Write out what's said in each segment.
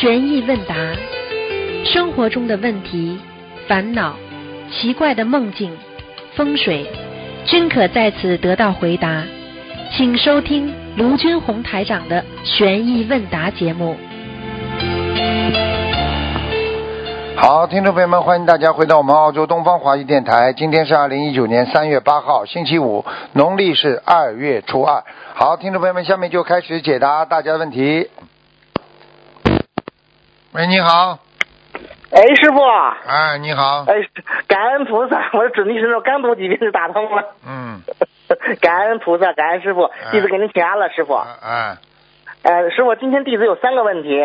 悬疑问答，生活中的问题、烦恼、奇怪的梦境、风水，均可在此得到回答。请收听卢军红台长的悬疑问答节目。好，听众朋友们，欢迎大家回到我们澳洲东方华语电台。今天是二零一九年三月八号，星期五，农历是二月初二。好，听众朋友们，下面就开始解答大家的问题。喂，你好，哎，师傅，哎，你好，哎，感恩菩萨，我的准提神咒刚读几遍就打通了，嗯，感恩菩萨，感恩师傅，弟子给您请安了，师傅。哎，呃，师傅，今天弟子有三个问题，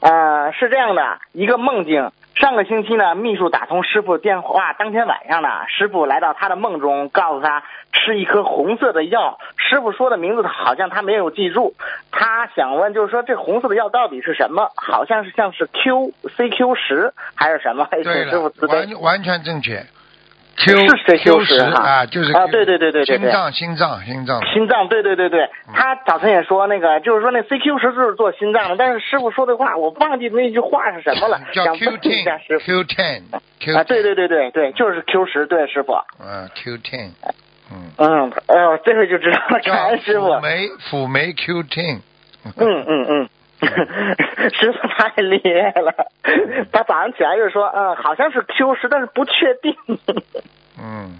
呃，是这样的，一个梦境。上个星期呢，秘书打通师傅电话，当天晚上呢，师傅来到他的梦中，告诉他吃一颗红色的药。师傅说的名字好像他没有记住，他想问就是说这红色的药到底是什么？好像是像是 Q C Q 十还是什么？请对了师傅完全正确。Q 是 Q 十啊，就是啊对对对对对对。心脏心脏心脏，心脏，对对对对，嗯。他早晨也说那个，就是说那 CQ 十就是做心脏的，但是师傅说的话我忘记那句话是什么了，叫想 Q ten 傅。Q ten Q 啊，对对对对对，就是 Q 十，对师傅，嗯 Q ten，嗯，嗯，哎呦，这回就知道了，叫感恩师傅。辅，酶辅酶 Q ten，嗯嗯嗯。师傅太厉害了，他早上起来就说，嗯，好像是 Q 十，但是不确定。嗯，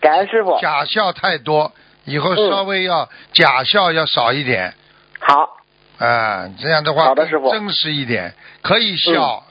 感恩师傅，假笑太多，以后嗯稍微要假笑要少一点，好，啊，这样的话好的师傅真实一点，可以笑，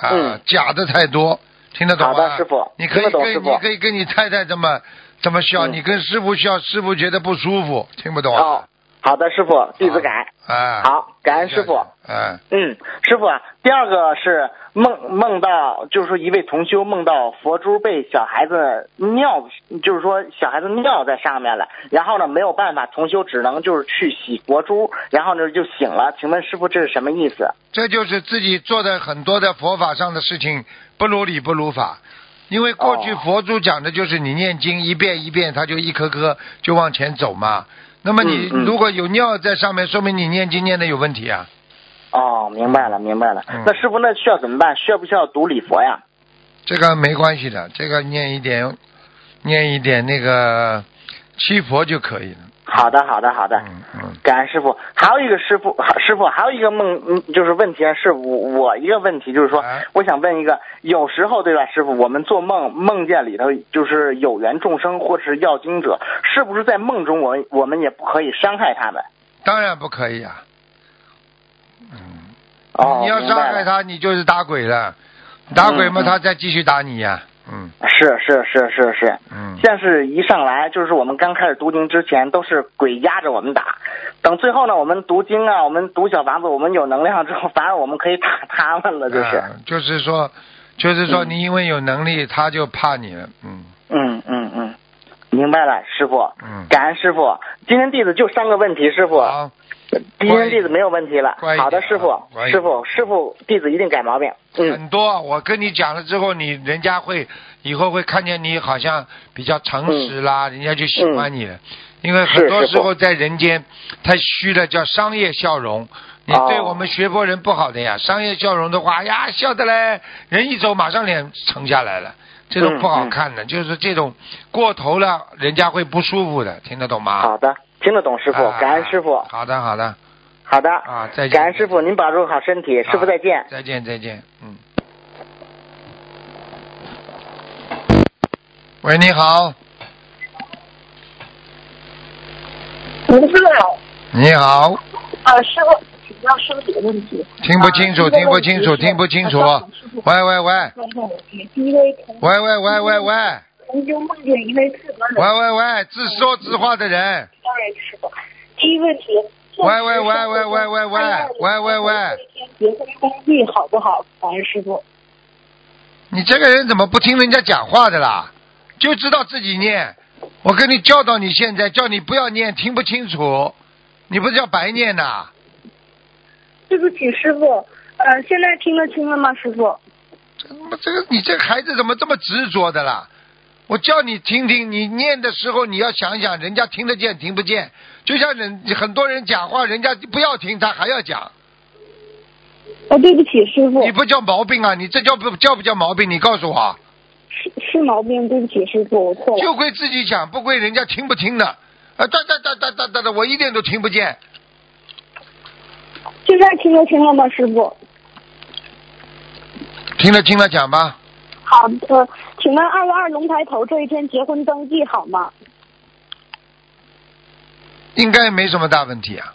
啊嗯，假的太多，听得懂吗？好的师傅你可以跟你可以跟你太太这么这么笑，嗯你跟师傅笑，师傅觉得不舒服，听不懂哦啊？，好的，师傅，弟子改。啊，好，感恩师傅。嗯，嗯，师傅啊，第二个是梦梦到，就是说一位同修梦到佛珠被小孩子尿，就是说小孩子尿在上面了，然后呢没有办法，同修只能就是去洗佛珠，然后呢就醒了。请问师傅这是什么意思？这就是自己做的很多的佛法上的事情不如理不如法。因为过去哦佛祖讲的就是你念经一遍一遍，它就一颗颗就往前走嘛。那么你如果有尿在上面，说明你念经念的有问题啊。哦，明白了，明白了。嗯那师傅那需要怎么办？需要不需要读礼佛呀？这个没关系的，这个念一点，念一点那个七佛就可以了。好的，好的，好的。嗯嗯，感恩师傅，还有一个师傅，师傅还有一个梦，嗯，就是问题啊，是我我一个问题，就是说哎，我想问一个，有时候对吧，师傅，我们做梦梦见里头就是有缘众生或是要经者，是不是在梦中我们我们也不可以伤害他们？当然不可以啊。嗯，哦，你要伤害他，你就是打鬼了。打鬼嘛，他再继续打你呀。嗯是是是是是，嗯。像是一上来就是我们刚开始读经之前都是鬼压着我们打，等最后呢，我们读经啊，我们读小房子，我们有能量之后，反而我们可以打他们了，就是。啊就是说，就是说，嗯你因为有能力，他就怕你了。嗯嗯嗯嗯，明白了，师傅。嗯。感恩师傅，今天弟子就三个问题，师傅。好，今天弟子没有问题了好的，师傅师傅，师傅，弟子一定改毛病。嗯，很多我跟你讲了之后，你人家会以后会看见你好像比较诚实啦，人家就喜欢你了。因为很多时候在人间太虚了，叫商业笑容。你哦对我们学佛人不好的呀，商业笑容的话，哎呀笑的嘞，人一走马上脸沉下来了，这种嗯不好看的，就是这种过头了，人家会不舒服的，听得懂吗？好的，听得懂师傅，啊感恩师傅。好的，好的，好的，啊，再见。感恩师傅，您保重好身体，师傅再见。再见，再见，嗯。喂，你好，您好，你好，啊，师傅，请教师傅几个问题。听不清楚，啊听不清楚，听不清楚。喂喂喂，喂喂喂喂喂，喂喂喂，自说自话的人，当然师傅。第一问题，喂喂喂喂喂喂喂喂喂喂，结婚登记好不好？感恩师傅。你这个人怎么不听人家讲话的啦？就知道自己念。我跟你教导你现在，叫你不要念，听不清楚，你不是要白念呐？对不起，师傅。呃，现在听得清了吗，师傅？这这个你这个孩子怎么这么执着的啦？我叫你听听，你念的时候你要想想，人家听得见听不见。就像人很多人讲话，人家不要听，他还要讲。哦，对不起，师傅你，不叫毛病啊？你这叫不叫不叫毛病？你告诉我，是是毛病，对不起，师傅，我错了。就归自己讲，不归人家听不听的。啊，哒哒哒哒哒哒哒，我一点都听不见。现在听得清了吗，师傅？听得清了讲吧。好的，请问二月二龙抬头这一天结婚登记好吗？应该没什么大问题啊。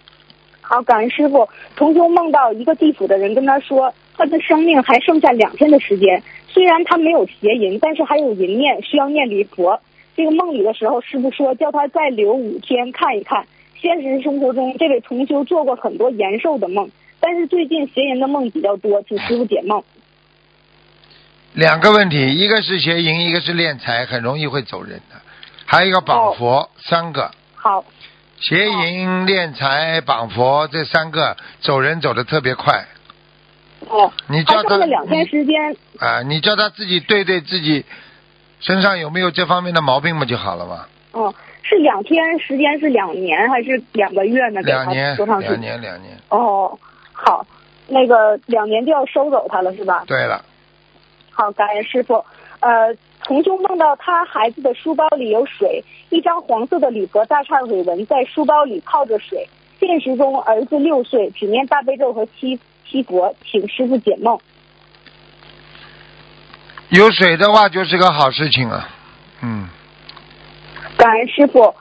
好，感恩师傅。同修梦到一个地府的人跟他说，他的生命还剩下两天的时间，虽然他没有邪淫，但是还有淫念，需要念离佛。这个梦里的时候，师傅说叫他再留五天看一看。现实生活中，这位同修做过很多延寿的梦，但是最近邪淫的梦比较多，请师傅解梦。两个问题，一个是邪淫，一个是敛财，很容易会走人的。还有一个绑佛，三个好，邪淫、敛财、绑佛这三个走人走的特别快哦，你叫他他两天时间，啊！你叫他自己对对自己身上有没有这方面的毛病嘛就好了嘛。哦，是两天时间是两年还是两个月呢？给他两年，多长时间两间？年，两年。哦，好，那个两年就要收走他了是吧？对了，好，感恩师傅。呃，同修梦到他孩子的书包里有水，一张黄色的礼佛大忏悔文在书包里泡着水。现实中儿子六岁，只念大悲咒和七七佛，请师傅解梦。有水的话就是个好事情啊。嗯，感恩师傅。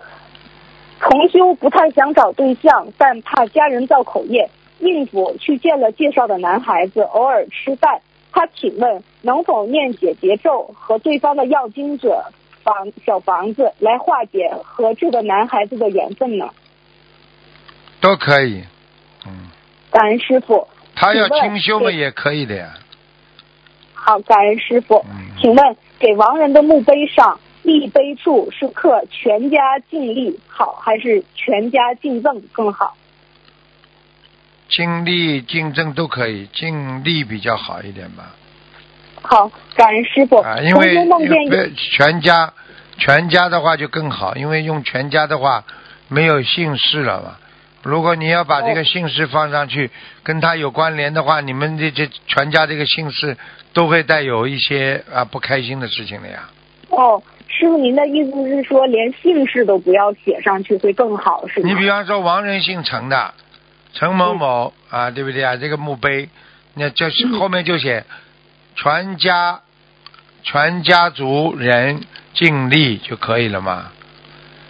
重修不太想找对象，但怕家人造口业，应付去见了介绍的男孩子，偶尔吃饭。他请问能否念解结咒和对方的要经者房小房子来化解和这个男孩子的缘分呢？都可以。嗯，感恩师傅。他要清修嘛也可以的呀。好，感恩师傅。嗯请问给亡人的墓碑上立碑处是刻全家尽力好，还是全家敬赠更好？尽力尽赠都可以，尽力比较好一点吧。好，感恩师傅。啊，因为全家全家的话就更好，因为用全家的话没有姓氏了嘛。如果你要把这个哦姓氏放上去，跟他有关联的话，你们这这全家这个姓氏都会带有一些啊不开心的事情的呀。哦，师傅，您的意思是说连姓氏都不要写上去会更好，是吗？你比方说王人姓陈的，陈某某、啊，对不对啊？这个墓碑，那就是嗯后面就写全家全家族人尽力就可以了嘛。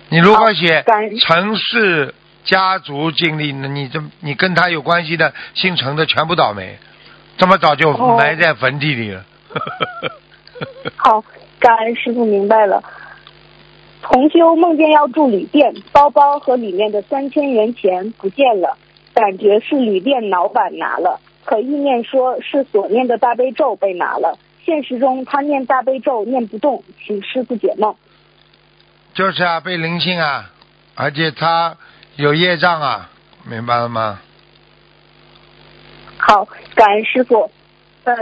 你如果写陈氏家族尽力，那你这你跟他有关系的姓陈的全部倒霉，这么早就哦埋在坟地里了。好，感恩师傅明白了。同修梦见要住旅店，包包和里面的三千元钱不见了，感觉是旅店老板拿了，可意念说是所念的大悲咒被拿了。现实中他念大悲咒念不动，请师傅解梦。就是啊，被灵性啊，而且他有业障啊，明白了吗？好，感恩师傅。呃，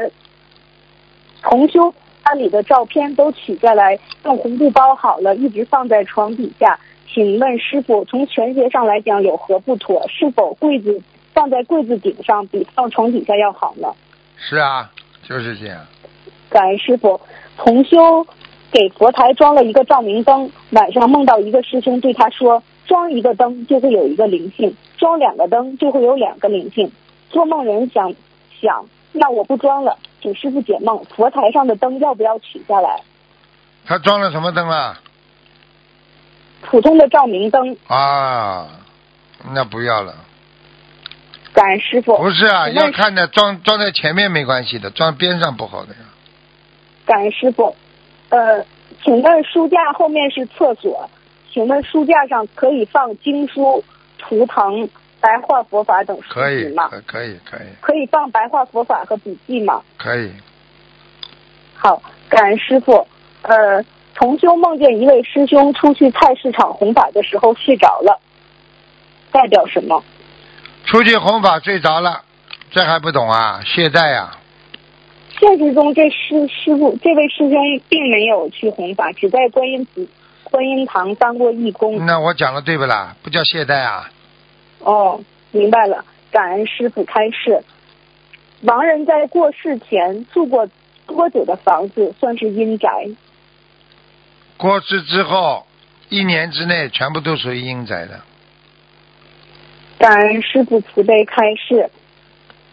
同修家里的照片都取下来，用红布包好了，一直放在床底下。请问师傅，从玄学上来讲有何不妥？是否柜子放在柜子顶上比放床底下要好呢？是啊，就是这样。感恩师傅。同修给佛台装了一个照明灯，晚上梦到一个师兄对他说：“装一个灯就会有一个灵性，装两个灯就会有两个灵性。”做梦人想想，那我不装了，请师傅解梦。佛台上的灯要不要取下来？他装了什么灯啊？普通的照明灯。啊，那不要了。感恩师傅。不是啊，要看的装装在前面没关系的，装边上不好的呀。感恩师傅。呃，请问书架后面是厕所，请问书架上可以放经书、图腾、白话佛法等书可以，籍吗？可以可以，可以，可以放白话佛法和笔记吗？可以。好，感恩师傅。呃，同修梦见一位师兄出去菜市场弘法的时候睡着了，代表什么？出去弘法睡着了，这还不懂啊？懈怠啊？现实中这师师傅这位师兄并没有去弘法，只在观音寺观音堂当过义工。那我讲的对不啦？不叫懈怠啊？哦，明白了，感恩师傅开示。亡人在过世前住过多久的房子算是阴宅？过世之后一年之内全部都属于阴宅的。感恩师傅慈悲开示。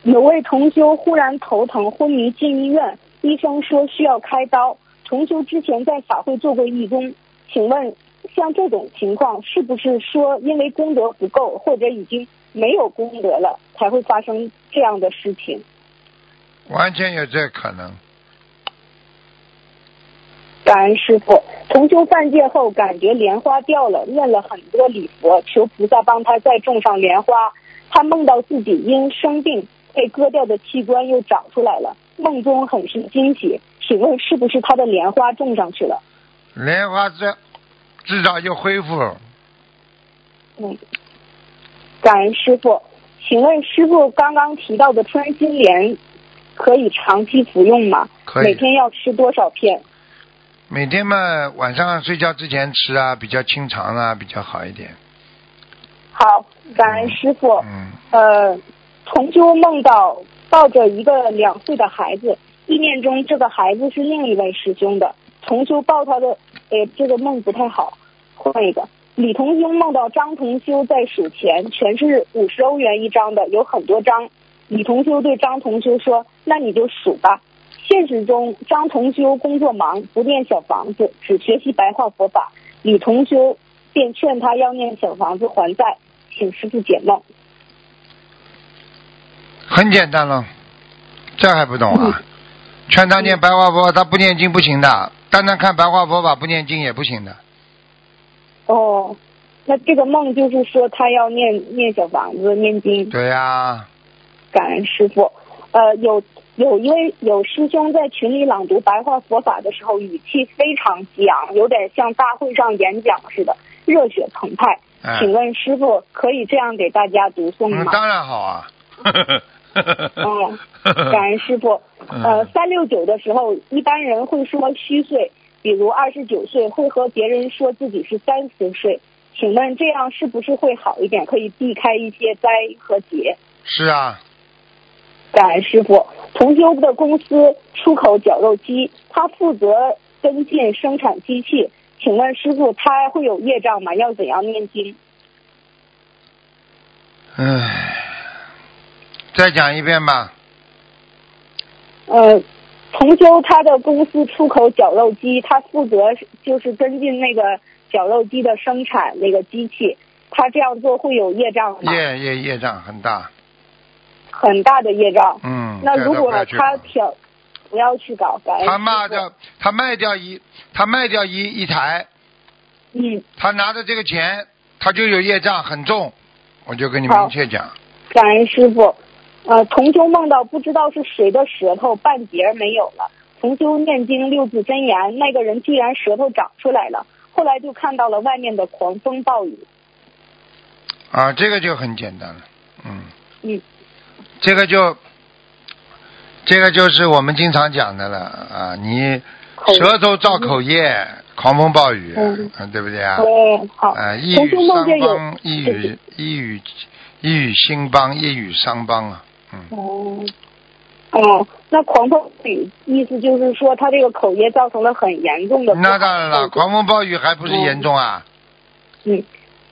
有位同修忽然头疼昏迷进医院，医生说需要开刀。同修之前在法会做过义工，请问像这种情况是不是说因为功德不够，或者已经没有功德了，才会发生这样的事情？完全有这可能。感恩师傅，重修犯戒后感觉莲花掉了，念了很多礼佛，求菩萨帮他再种上莲花。他梦到自己因生病被割掉的器官又长出来了，梦中很是惊喜。请问是不是他的莲花种上去了？莲花这至少就恢复。嗯，感恩师傅，请问师傅刚刚提到的穿心莲可以长期服用吗？可以每天要吃多少片？每天嘛，晚上睡觉之前吃啊，比较清肠啊，比较好一点。好，感恩师傅。嗯，呃，同修梦到抱着一个两岁的孩子，意念中这个孩子是另一位师兄的。同修抱他的，呃，这个梦不太好，换一个。李同修梦到张同修在数钱，全是五十欧元一张的，有很多张。李同修对张同修说：“那你就数吧。”现实中，张同修工作忙，不念小房子，只学习白话佛法。李同修便劝他要念小房子还债，请师傅解梦。很简单了，这还不懂啊？劝他念白话佛法，他不念经不行的；单单看白话佛法不念经也不行的。哦，那这个梦就是说他要念念小房子、念经。对呀、感恩师傅。呃，有有一位有师兄在群里朗读白话佛法的时候，语气非常激昂，有点像大会上演讲似的，热血澎湃。哎请问师傅可以这样给大家读诵嗯，吗？当然好啊。嗯，感恩师傅。呃，嗯，三六九的时候，一般人会说虚岁，比如二十九岁会和别人说自己是三十岁。请问这样是不是会好一点，可以避开一些灾和劫？是啊，感恩师傅。同修的公司出口绞肉机，他负责跟进生产机器。请问师傅，他会有业障吗？要怎样念经？唉，再讲一遍吧。呃，同修他的公司出口绞肉机，他负责就是跟进那个绞肉机的生产那个机器。他这样做会有业障吗？业业业障很大，很大的业障。嗯。那如果他挑，不要去搞，他卖掉，他卖掉一，他卖掉一一台，嗯，他拿着这个钱，他就有业障很重，我就跟你明确讲。感恩师傅。呃，同修梦到不知道是谁的舌头半截没有了。同修念经六字真言，那个人居然舌头长出来了。后来就看到了外面的狂风暴雨。啊，这个就很简单了，嗯，嗯，这个就，这个就是我们经常讲的了啊，你舌头造口业，狂风暴雨，嗯嗯对不对啊？对，好。啊，一语伤邦，一语一语一语兴邦，一语伤邦啊，嗯，哦，哦，那狂风暴雨意思就是说他这个口业造成了很严重的那当然了，狂风暴雨还不是严重啊？嗯，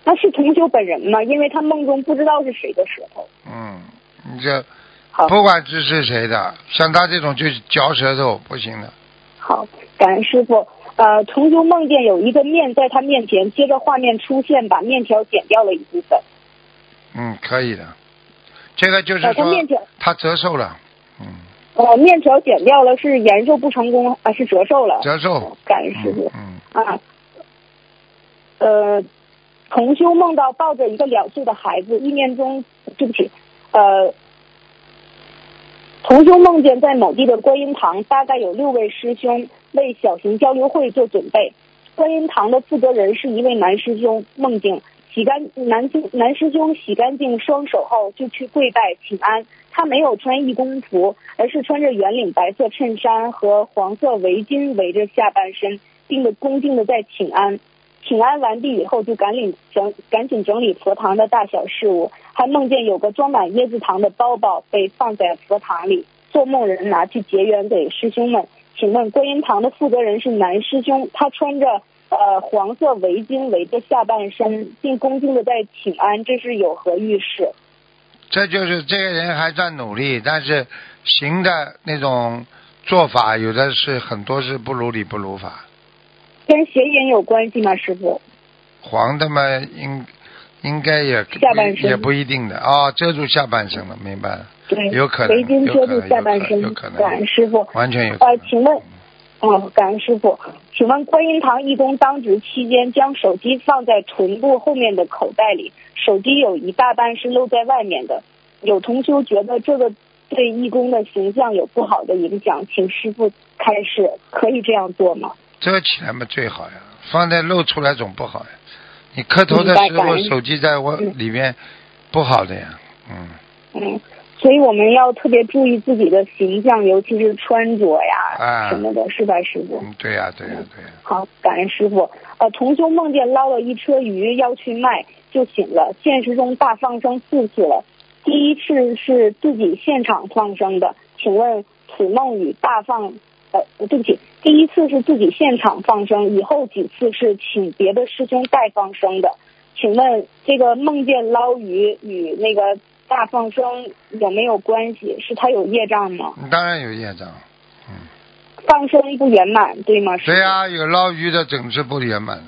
那是同修本人吗？因为他梦中不知道是谁的舌头。嗯，你这好，不管这是谁的，像他这种就是嚼舌头不行的。好，感恩师傅。呃，同修梦见有一个面在他面前，接着画面出现，把面条剪掉了一部分。嗯，可以的。这个就是呃，他说面条，他折寿了，嗯，呃，面条剪掉了，是延寿不成功，啊是折寿了？折寿。感恩师傅。嗯啊，呃，同修梦到抱着一个两岁的孩子，意念中，对不起，呃，同修梦见在某地的观音堂，大概有六位师兄为小型交流会做准备。观音堂的负责人是一位男师兄，梦境洗干男师男师兄洗干净双手后就去跪拜请安。他没有穿义工服，而是穿着圆领白色衬衫和黄色围巾围着下半身，并的恭敬的在请安。请安完毕以后，就赶紧整赶紧整理佛堂的大小事务，还梦见有个装满椰子糖的包包被放在佛堂里，做梦人拿去结缘给师兄们。请问观音堂的负责人是男师兄，他穿着呃黄色围巾围着下半身，并恭敬的在请安，这是有何预示？这就是这个人还在努力，但是行的那种做法，有的是很多是不如理不如法。跟邪淫有关系吗，师傅？黄的嘛，应应该也下半身也不一定的啊、遮住下半身了，明白了？对，有可能围巾遮住下半身有可能，感恩师傅。完全有可能。呃，请问，哦，感恩师傅，请问观音堂义工当值期间，将手机放在臀部后面的口袋里，手机有一大半是露在外面的。有同修觉得这个对义工的形象有不好的影响，请师傅开示，可以这样做吗？遮起来嘛最好呀，放在露出来总不好呀。你磕头的时候，手机在我嗯里面不好的呀，嗯，嗯，所以我们要特别注意自己的形象，尤其是穿着呀、啊什么的，是吧，师傅？嗯对呀对呀对呀，好，感恩师傅。呃，同修梦见捞了一车鱼要去卖，就醒了。现实中大放生四次了，第一次是自己现场放生的，请问此梦与大放呃，对不起，第一次是自己现场放生，以后几次是请别的师兄代放生的。请问这个梦见捞鱼与那个大放生有没有关系？是他有业障吗？当然有业障。嗯放生不圆满，对吗？对呀、有捞鱼的整治不圆满。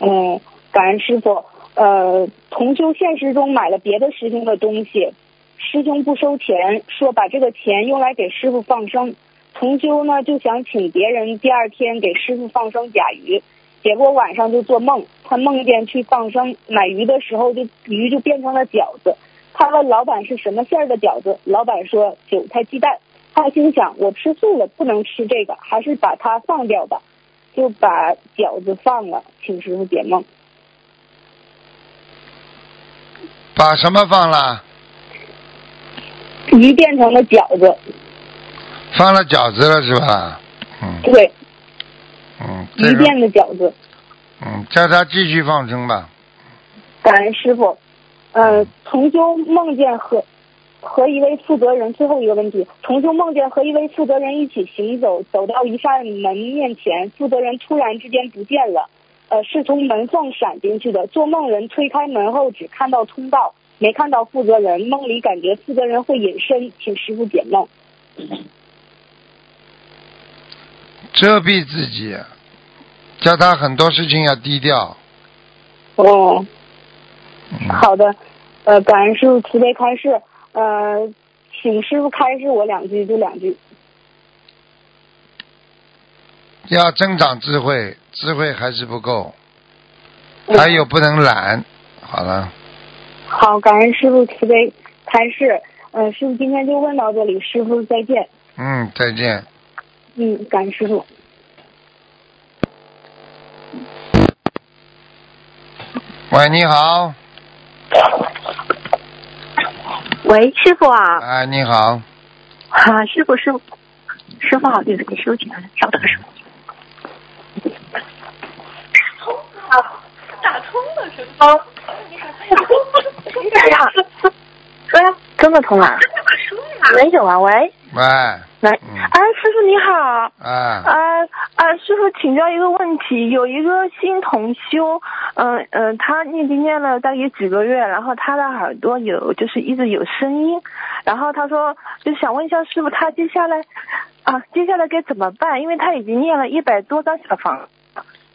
嗯，感恩师傅。呃，同修现实中买了别的师兄的东西，师兄不收钱，说把这个钱用来给师傅放生。同修呢就想请别人第二天给师傅放生甲鱼，结果晚上就做梦，他梦见去放生买鱼的时候就，鱼就变成了饺子。他问老板是什么馅儿的饺子，老板说韭菜鸡蛋。他心想我吃素了，不能吃这个，还是把它放掉吧，就把饺子放了，请师傅解梦。把什么放了？鱼变成了饺子，放了饺子了是吧？嗯对，嗯，这个鱼变的饺子。嗯，叫他继续放生吧。感恩师傅。呃，同修梦见和和一位负责人，最后一个问题，同修梦见和一位负责人一起行走，走到一扇门面前，负责人突然之间不见了，呃，是从门缝闪进去的。做梦人推开门后只看到通道，没看到负责人，梦里感觉负责人会隐身，请师傅解梦。遮蔽自己，叫他很多事情要低调。哦，嗯，好的，呃，感恩师傅慈悲开示，呃，请师傅开示我两句，就两句。要增长智慧，智慧还是不够，嗯还有不能懒。好了，好，感恩师傅慈悲开示。呃，师傅今天就问到这里，师傅再见。嗯，再见。嗯，感恩师傅。喂，你好，喂，师傅啊，哎，你好，啊，师傅，师傅，师傅好，对不起，师傅请稍等，师傅。打通了是吗？哎呀，喂，真的通了？没有啊，喂，喂，喂，嗯。哎，师傅你好，啊，啊啊，师傅请教一个问题，有一个新同修，嗯嗯、他念经念了大约几个月，然后他的耳朵有就是一直有声音，然后他说就想问一下师傅，他接下来啊接下来该怎么办？因为他已经念了一百多张小房，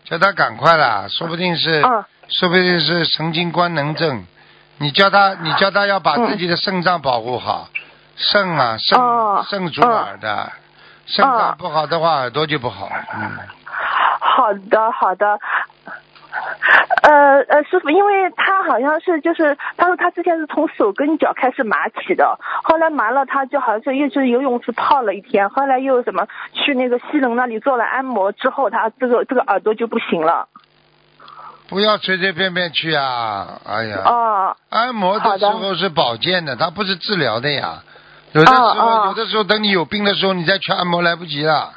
叫他赶快啦，说不定是，嗯。说不定是神经官能症。你叫他，你叫他要把嗯。自己的肾脏保护好，肾啊，肾哦肾主耳的，肾脏哦不好的话，耳朵就不好。嗯，好的，好的。呃呃，师傅，因为他好像是就是，他说他之前是从手跟脚开始麻起的，后来麻了，他就好像是又去游泳池泡了一天，后来又什么去那个西龙那里做了按摩之后，他这个这个耳朵就不行了。不要随随便便去啊！哎呀，哦按摩的时候是保健的，它不是治疗的呀。有的时候，有的时候等你有病的时候，你再去按摩来不及了，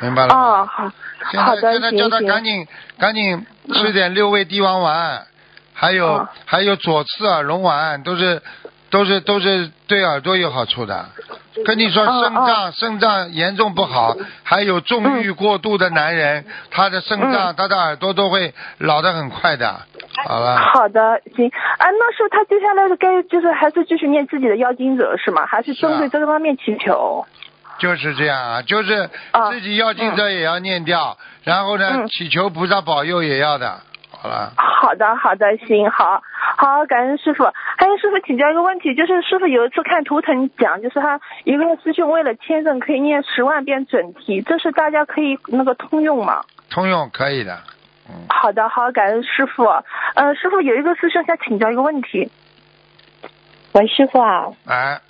明白了吗？哦，好，现好的，在现在叫他。赶紧赶紧吃点六味地黄丸，还有、嗯还有左次耳聋丸，都是都是都是对耳朵有好处的。跟你说，哦肾脏肾脏严重不好，还有纵欲过度的男人，他的肾脏、他的耳朵都会老得很快的。好了，好的，行。啊，那时候他接下来该就是还是继续念自己的妖精者是吗？还是针对这个方面祈求？就是这样啊，就是啊。自己要经者也要念掉，然后呢，嗯。祈求菩萨保佑也要的。好了，好的，好的，行，好，好，感恩师傅。还有师傅请教一个问题，就是师傅有一次看图腾讲，就是他一个师兄为了签证可以念十万遍准提，这是大家可以那个通用吗？通用可以的。嗯，好的，好，感恩师傅。呃，师傅有一个师兄想请教一个问题。喂，师傅啊，哎，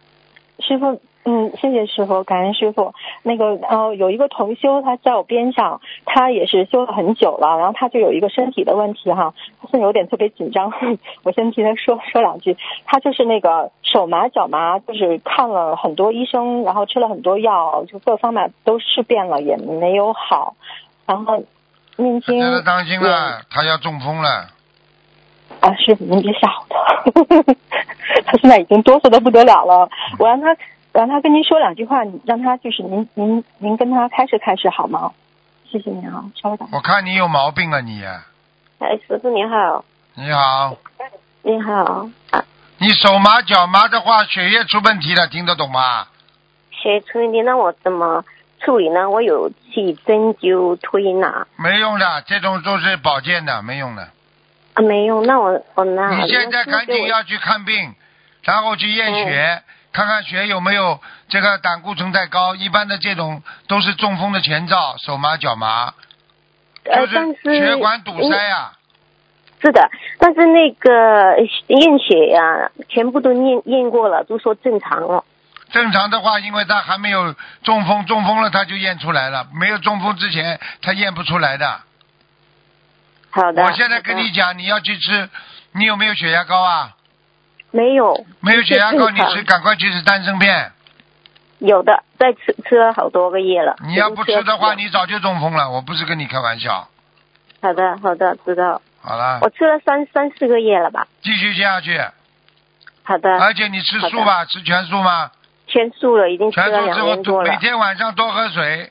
师傅，嗯，谢谢师傅，感恩师傅。那个呃，有一个同修他在我边上，他也是修了很久了，然后他就有一个身体的问题哈，他现在有点特别紧张，我先替他说说两句。他就是那个手麻脚麻，就是看了很多医生，然后吃了很多药，就各方面都试遍了，也没有好。然后念经现在当心了，他要中风了。啊，师傅您别吓唬他，他现在已经哆嗦的不得了了。我让他让他跟您说两句话，让他就是您您您跟他开示开示好吗？谢谢您啊，稍微等。我看你有毛病啊你！哎，师傅你好，你好，你好啊，你手麻脚麻的话，血液出问题了，听得懂吗？血出问题，那我怎么处理呢？我有去针灸推拿没用的，这种都是保健的，没用的。啊，没用，那我我那你现在赶紧要去看病，然后去验血，看看血有没有这个胆固醇太高。一般的这种都是中风的前兆，手麻脚麻，呃，就是血管堵塞呀、是的，但是那个验血呀、全部都验验过了，都说正常了。正常的话，因为他还没有中风，中风了他就验出来了，没有中风之前他验不出来的。好的。我现在跟你讲，你要去吃，你有没有血压高啊？没有，没有血压高，你吃赶快去吃丹参片。有的，在吃吃了好多个月了。你要不吃的话，你早就中风了。我不是跟你开玩笑。好的好的知道。好了我，吃了三三四个月了吧？继续吃下去。好的，而且你吃素吧？吃全素吗？全素了，已经吃全了两素了。每天晚上多喝水，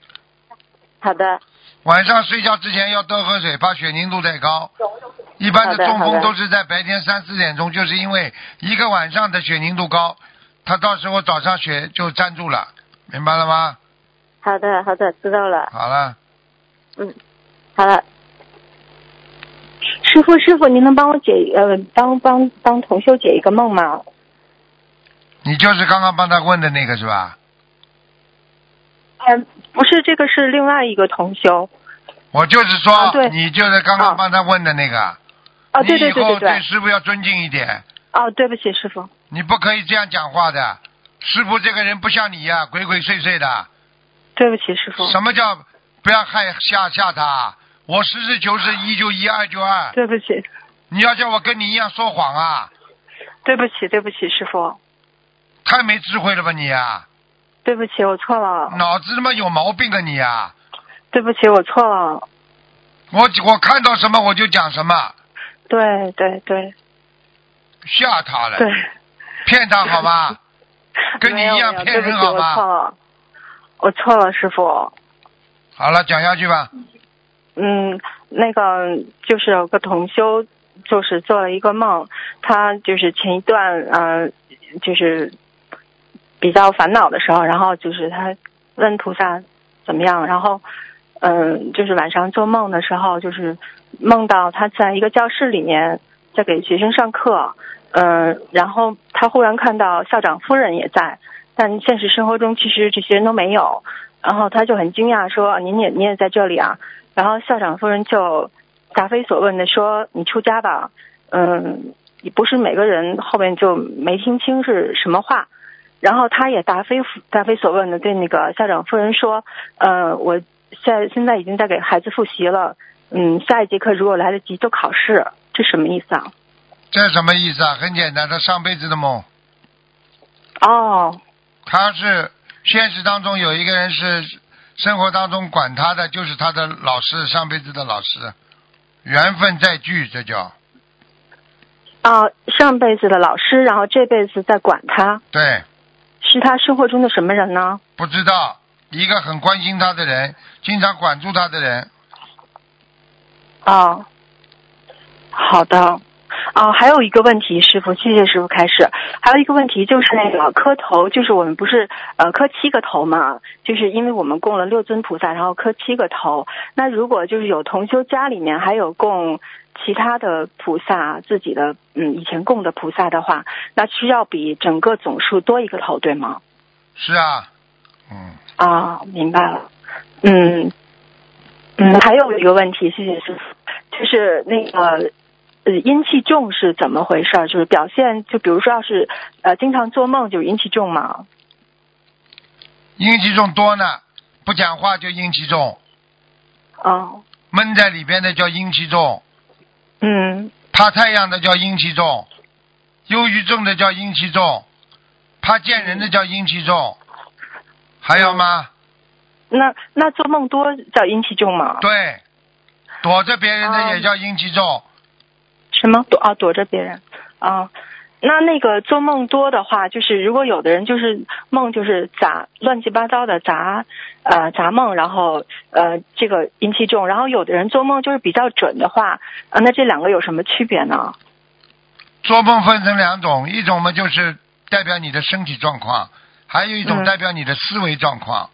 好的，晚上睡觉之前要多喝水，怕血凝度太高。一般的中风都是在白天三四点钟，就是因为一个晚上的血凝度高，他到时候早上血就粘住了，明白了吗？好的好的，知道了。好了，嗯好了，师傅师傅，您能帮我解呃帮帮帮同修解一个梦吗？你就是刚刚帮他问的那个是吧？嗯、不是，这个是另外一个同修。我就是说，啊对你就是刚啊刚帮他问的那个。哦，对对对你以后对对。师傅要尊敬一点，哦，对不起，师傅。你不可以这样讲话的。师傅这个人不像你呀、鬼鬼祟祟的。对不起，师傅。什么叫不要害吓吓他？我实事求是，一就一，二就二。对不起，你要叫我跟你一样说谎啊？对不起，对不起，师傅，太没智慧了吧你啊！对不起，我错了，脑子他妈有毛病啊你啊！对不起，我错了。我我看到什么我就讲什么，对对对吓他了，对。骗他好吗？跟你一样骗人我错了，我错了，师傅。好了，讲下去吧。嗯，那个就是有个同修，就是做了一个梦，他就是前一段呃，就是比较烦恼的时候，然后就是他问菩萨怎么样，然后嗯、就是晚上做梦的时候，就是梦到他在一个教室里面在给学生上课，嗯、然后他忽然看到校长夫人也在，但现实生活中其实这些人都没有，然后他就很惊讶说：“您也您也在这里啊？”然后校长夫人就答非所问的说：“你出家吧。”嗯，也不是每个人后面就没听清是什么话。然后他也答非答非所问的对那个校长夫人说：“呃，我现现在已经在给孩子复习了，嗯，下一节课如果来得及就考试，这什么意思啊？”这什么意思啊？很简单，他上辈子的梦，哦，他是现实当中有一个人是生活当中管他的，就是他的老师，上辈子的老师，缘分再聚，这叫。哦，上辈子的老师，然后这辈子在管他，对，是他生活中的什么人呢？不知道一个很关心他的人，经常管住他的人，哦，好的。哦，还有一个问题，师傅，谢谢师傅开始。还有一个问题就是那个磕头，就是我们不是呃磕七个头嘛？就是因为我们供了六尊菩萨，然后磕七个头。那如果就是有同修家里面还有供其他的菩萨，自己的嗯以前供的菩萨的话，那需要比整个总数多一个头，对吗？是啊，嗯，啊，明白了。嗯嗯，还有一个问题，谢谢师傅，就是那个呃阴气重是怎么回事儿？就是表现，就比如说要是呃经常做梦，就是阴气重嘛。阴气重多呢，不讲话就阴气重，哦，闷在里边的叫阴气重，嗯怕太阳的叫阴气重，忧郁症的叫阴气重，怕见人的叫阴气重，还有吗？那那做梦多叫阴气重吗？对，躲着别人的也叫阴气重，什么躲啊？躲着别人啊？那那个做梦多的话，就是如果有的人就是梦就是杂乱七八糟的杂呃杂梦，然后呃这个阴气重，然后有的人做梦就是比较准的话，呃那这两个有什么区别呢？做梦分成两种，一种嘛就是代表你的身体状况，还有一种嗯代表你的思维状况。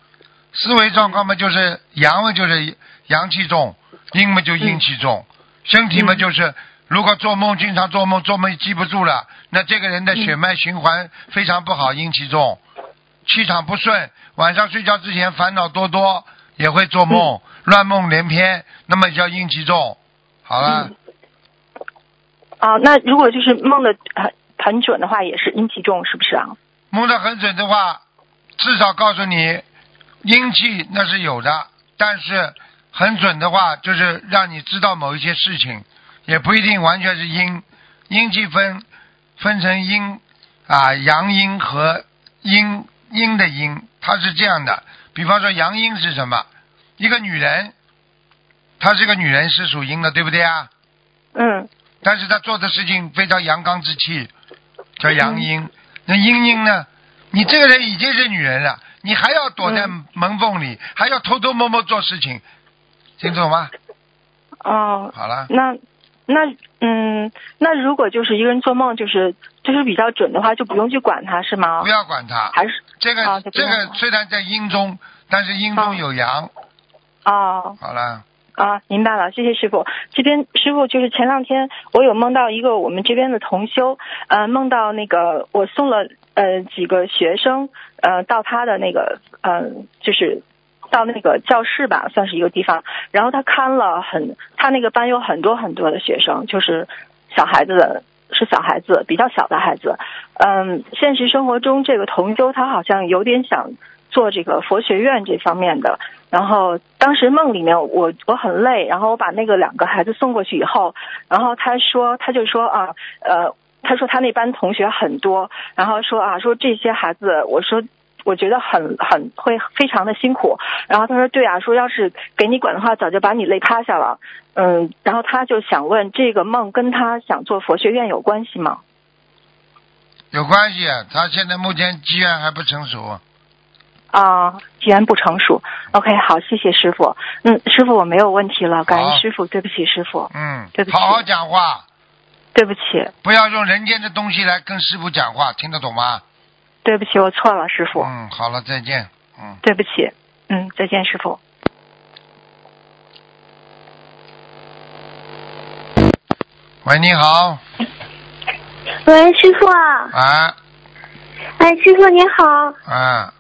思维状况嘛就是阳嘛就是阳气重，阴嘛就阴气重。身体嘛嗯就是，如果做梦经常做梦，做梦记不住了，那这个人的血脉循环非常不好，阴气重，气场不顺，晚上睡觉之前烦恼多多，也会做梦，乱梦连篇，那么叫阴气重。好了。嗯啊，那如果就是梦的很很准的话，也是阴气重，是不是啊？梦的很准的话，至少告诉你，阴气那是有的，但是很准的话，就是让你知道某一些事情，也不一定完全是阴。阴气分分成阴啊阳阴和阴阴的阴，它是这样的。比方说阳阴是什么？一个女人，她是个女人是属阴的，对不对啊？嗯但是她做的事情非常阳刚之气，叫阳阴。那阴阴呢？你这个人已经是女人了，你还要躲在嗯门缝里，还要偷偷摸摸做事情，听懂吗？哦，好了，那那嗯，那如果就是一个人做梦，就是就是比较准的话，就不用去管他是吗不？要管他。还是这个、啊这个虽然在阴中，但是阴中啊有阳。哦好了，啊，明白了，谢谢师傅。这边师傅就是前两天我有梦到一个我们这边的同修，呃，梦到那个我送了呃几个学生呃到他的那个呃就是到那个教室吧，算是一个地方，然后他看了很他那个班有很多很多的学生，就是小孩子的。是小孩子，比较小的孩子。嗯，现实生活中这个同修他好像有点想做这个佛学院这方面的，然后当时梦里面我我很累，然后我把那个两个孩子送过去以后，然后他说他就说啊呃他说他那班同学很多，然后说啊说这些孩子我说。我觉得很很会非常的辛苦，然后他说对啊，说要是给你管的话，早就把你累趴下了，嗯，然后他就想问这个梦跟他想做佛学院有关系吗？有关系。他现在目前机缘还不成熟。啊，既然不成熟，OK，好，谢谢师傅。嗯，师傅我没有问题了，感好恩师傅，对不起师傅，嗯对不，起好好讲话，对不起，不要用人间的东西来跟师傅讲话，听得懂吗？对不起，我错了，师傅，嗯，好了，再见。嗯，对不起，嗯，再见，师傅。喂，你好，喂，师傅啊，啊。哎，师傅你好，啊，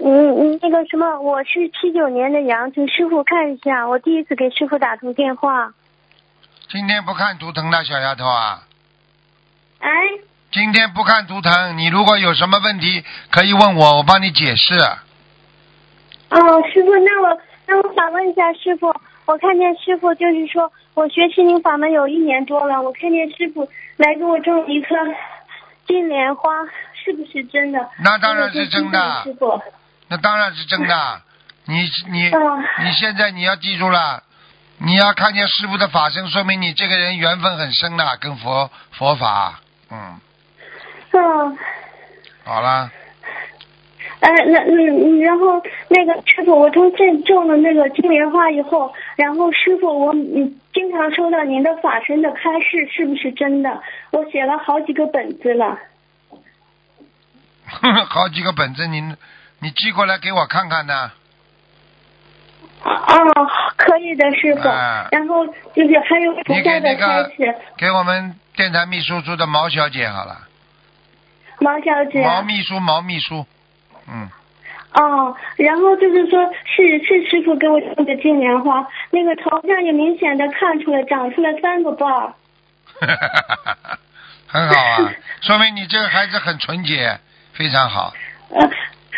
嗯嗯，那个什么，我是七九年的羊，请师傅看一下，我第一次给师傅打通电话。今天不看图腾了小丫头啊，哎，今天不看图腾，你如果有什么问题可以问我，我帮你解释。哦，师傅，那我那我想问一下师傅，我看见师傅就是说我学心灵法门有一年多了，我看见师傅来给我种一棵金莲花，是不是真的？那当然是真的师傅，那当然是真的。你你嗯你现在你要记住了，你要看见师傅的法身，说明你这个人缘分很深的，跟佛佛法，嗯，嗯。好啦，呃，那嗯，然后那个师傅，我从这中了那个金莲花以后，然后师傅，我嗯经常收到您的法身的开示，是不是真的？我写了好几个本子了。好几个本子，您你寄过来给我看看呢。哦，可以的，师傅。啊然后就是还有菩你给萨的那个开示，给我们电台秘书处的毛小姐好了，毛小姐。毛秘书，毛秘书，嗯，哦，然后就是说，是是师傅给我种的金莲花，那个头上也明显的看出来长出来三个瓣儿。很好啊，说明你这个孩子很纯洁，非常好。呃，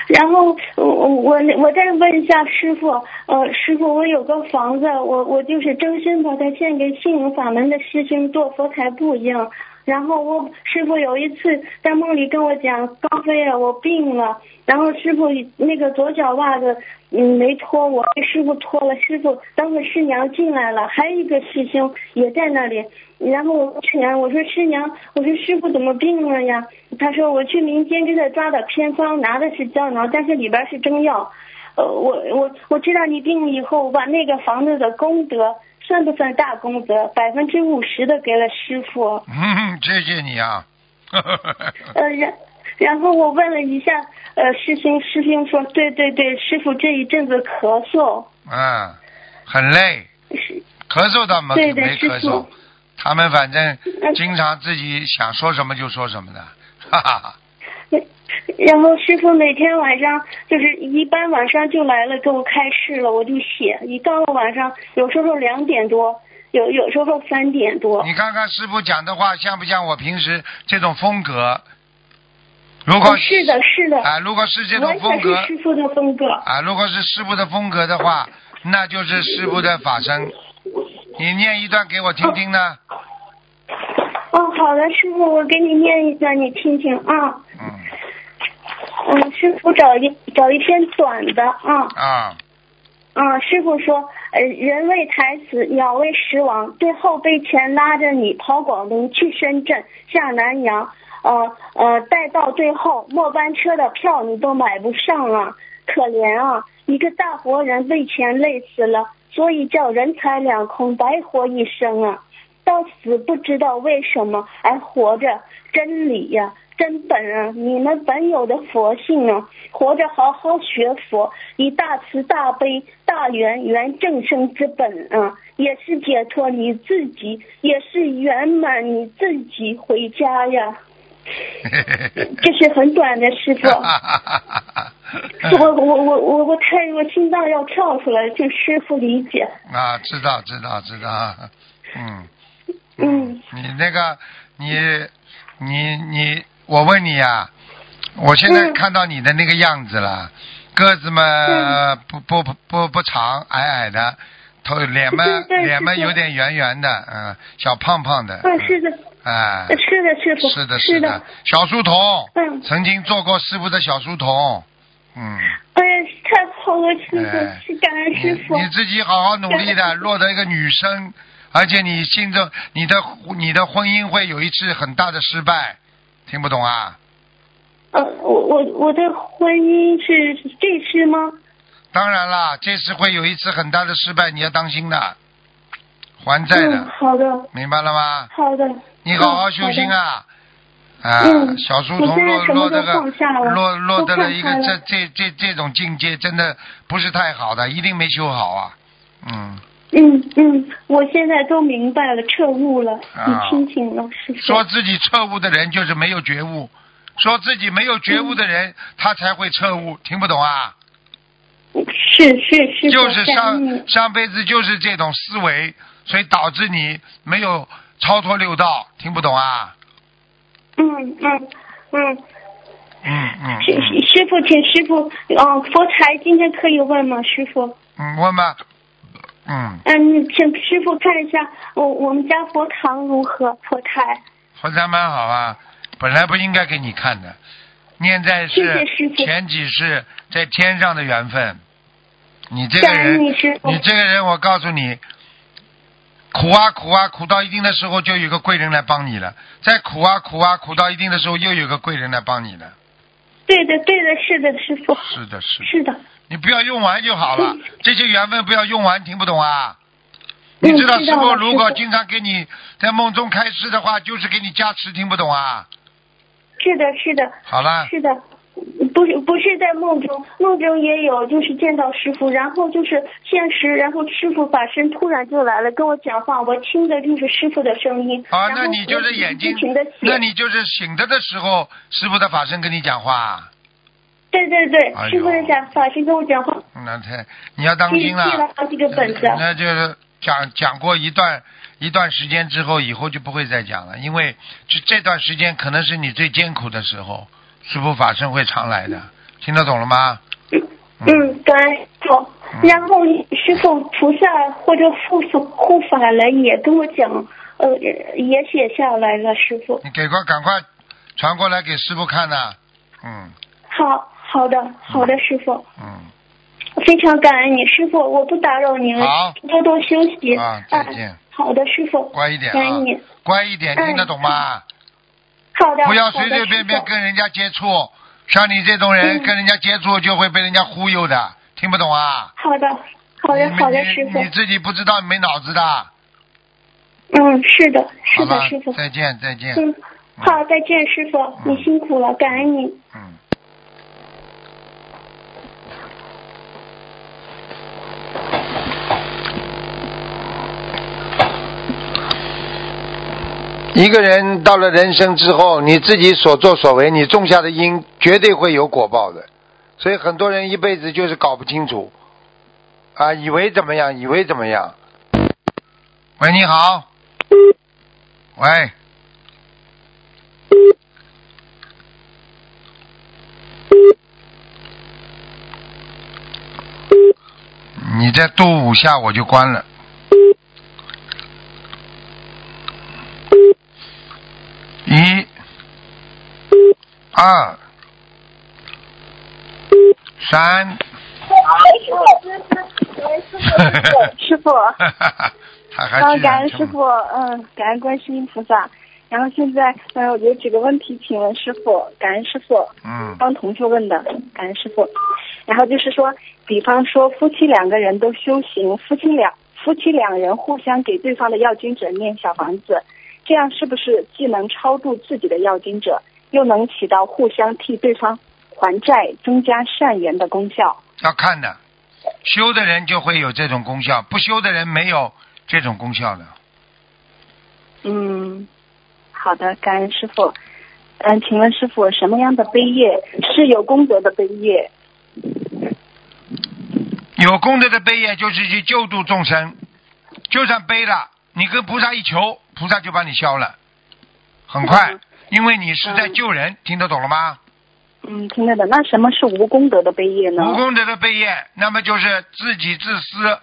然后我我我再问一下师傅，呃，师傅，我有个房子，我我就是真心把它献给信仰法门的师兄做佛台布应。然后我师傅有一次在梦里跟我讲，高飞啊，我病了。然后师傅那个左脚袜子嗯没脱，我被师傅脱了。师傅当时师娘进来了，还有一个师兄也在那里。然后我师娘，我说师娘，我说师傅怎么病了呀？他说我去民间给他抓的偏方，拿的是胶囊，但是里边是中药。呃，我我我知道你病了以后，我把那个房子的功德算不算大功德？百分之五十的给了师傅。嗯，谢谢你啊。呃，然然后我问了一下，呃，师兄师兄说，对对对，师傅这一阵子咳嗽，嗯，很累，是咳嗽倒没对对没咳嗽，他们反正嗯经常自己想说什么就说什么的，哈哈哈。然后师傅每天晚上就是一般晚上就来了给我开示了，我就写。一到了晚上，有时候两点多，有有时候三点多。你看看师傅讲的话像不像我平时这种风格？如果哦是的，是的，啊，如果是这种风格是师傅的风格。啊，如果是师傅的风格的话，那就是师傅的法身。你念一段给我听听呢？哦，好的，师傅，我给你念一段，你听听啊。嗯嗯，师傅找一找一篇短的啊。啊，啊，师傅说，呃，人为财死，鸟为食亡。最后被钱拉着你跑广东，去深圳，下南洋，呃呃，待到最后末班车的票你都买不上了，可怜啊！一个大活人被钱累死了，所以叫人财两空，白活一生啊！到死不知道为什么还活着，真理呀、真本啊！你们本有的佛性啊，活着好好学佛，以大慈大悲、大圆圆正生之本啊，也是解脱你自己，也是圆满你自己回家呀。这是很短的，师傅。我我我我我太我心脏要跳出来，请师傅理解。啊，知道知道知道，嗯，嗯你那个你你你，我问你呀、我现在嗯。看到你的那个样子了，个子嘛嗯。不不不不不长，矮矮的，头脸嘛脸嘛有点圆圆的，嗯，小胖胖的，嗯，是的，哎，是的，师傅。是的是的，小书童，嗯。曾经做过师傅的小书童，嗯。哎呀，太好了，师傅感恩师傅。你。你自己好好努力的，落得一个女生，而且你心中你的你的婚姻会有一次很大的失败，听不懂啊？呃，我我我的婚姻是这次吗？当然啦，这次会有一次很大的失败，你要当心的，还债嗯，的，好的，明白了吗？好的。你好好修心啊！啊，嗯小书童落落得个落落得了一个这这这这种境界，真的不是太好的，一定没修好啊。嗯，嗯嗯，我现在都明白了，彻悟了，啊你听听老，师傅。说自己彻悟的人就是没有觉悟，说自己没有觉悟的人，他才会彻悟，听不懂啊？是是是，就是上上辈子就是这种思维，所以导致你没有超脱六道，听不懂啊？嗯嗯嗯，嗯嗯师嗯师傅，请师傅，嗯，佛台今天可以问吗？师傅，嗯，问吧。嗯，嗯，请师傅看一下我我们家佛堂如何？佛台，佛山蛮好啊，本来不应该给你看的，念在谢是前几世在天上的缘分。你这个人，你这个人，我告诉你，苦啊苦啊苦到一定的时候，就有个贵人来帮你了；再苦啊苦啊苦到一定的时候，又有个贵人来帮你了。对的，对的，是的，师傅。是的，是的。是的。你不要用完就好了，嗯这些缘分不要用完，听不懂啊？嗯你知道师傅如果经常给你在梦中开示的话，就是给你加持，听不懂啊？是的，是的，好了，是的。不是不是在梦中，梦中也有，就是见到师傅，然后就是现实，然后师傅法身突然就来了跟我讲话，我听的就是师傅的声音。啊，那你就是眼睛那你就是醒着的时候，师傅的法身跟你讲话，对对对，哎师傅的讲法师跟我讲话，那太你要当记心记了好几个本子。那就是讲讲过一段一段时间之后，以后就不会再讲了，因为这这段时间可能是你最艰苦的时候，师傅法身会常来的，听得懂了吗？嗯，感恩师傅。然后师傅菩萨或者护法护法来也跟我讲，呃，也写下来了，师傅。你给快赶快传过来给师傅看呐、嗯。好好的好的，师傅，嗯，非常感恩你，师傅，我不打扰您了好，多多休息。啊再见好的，师傅，乖一点啊感恩你。，乖一点，听得懂吗？好的，不要随随便便跟人家接触，像你这种人嗯跟人家接触就会被人家忽悠的，听不懂啊？好的，好的，好的，师傅你。自己不知道没脑子的。嗯，是的，是的，了师傅，。再见再见。嗯，好，再见，师傅，你辛苦了，感恩你。嗯。一个人到了人生之后，你自己所作所为，你种下的因绝对会有果报的。所以很多人一辈子就是搞不清楚，啊，以为怎么样，以为怎么样。喂，你好。喂。你再多五下我就关了。一、二、三。师傅，他还啊，居然这么感恩师傅，嗯，感恩观世音菩萨。然后现在，嗯，有几个问题，请问师傅，感恩师傅，嗯帮同学问的，感恩师傅。然后就是说，比方说夫妻两个人都修行，夫妻两夫妻两人互相给对方的要经者念小房子，这样是不是既能超度自己的要经者，又能起到互相替对方还债、增加善缘的功效？要看的，修的人就会有这种功效，不修的人没有这种功效的。嗯，好的，感恩师傅。嗯，请问师傅，什么样的悲业是有功德的悲业？有功德的悲业就是去救度众生，就算悲了，你跟菩萨一求，菩萨就把你消了，很快，嗯因为你是在救人，听得懂了吗？嗯，听得懂。那什么是无功德的悲业呢？无功德的悲业，那么就是自己自私，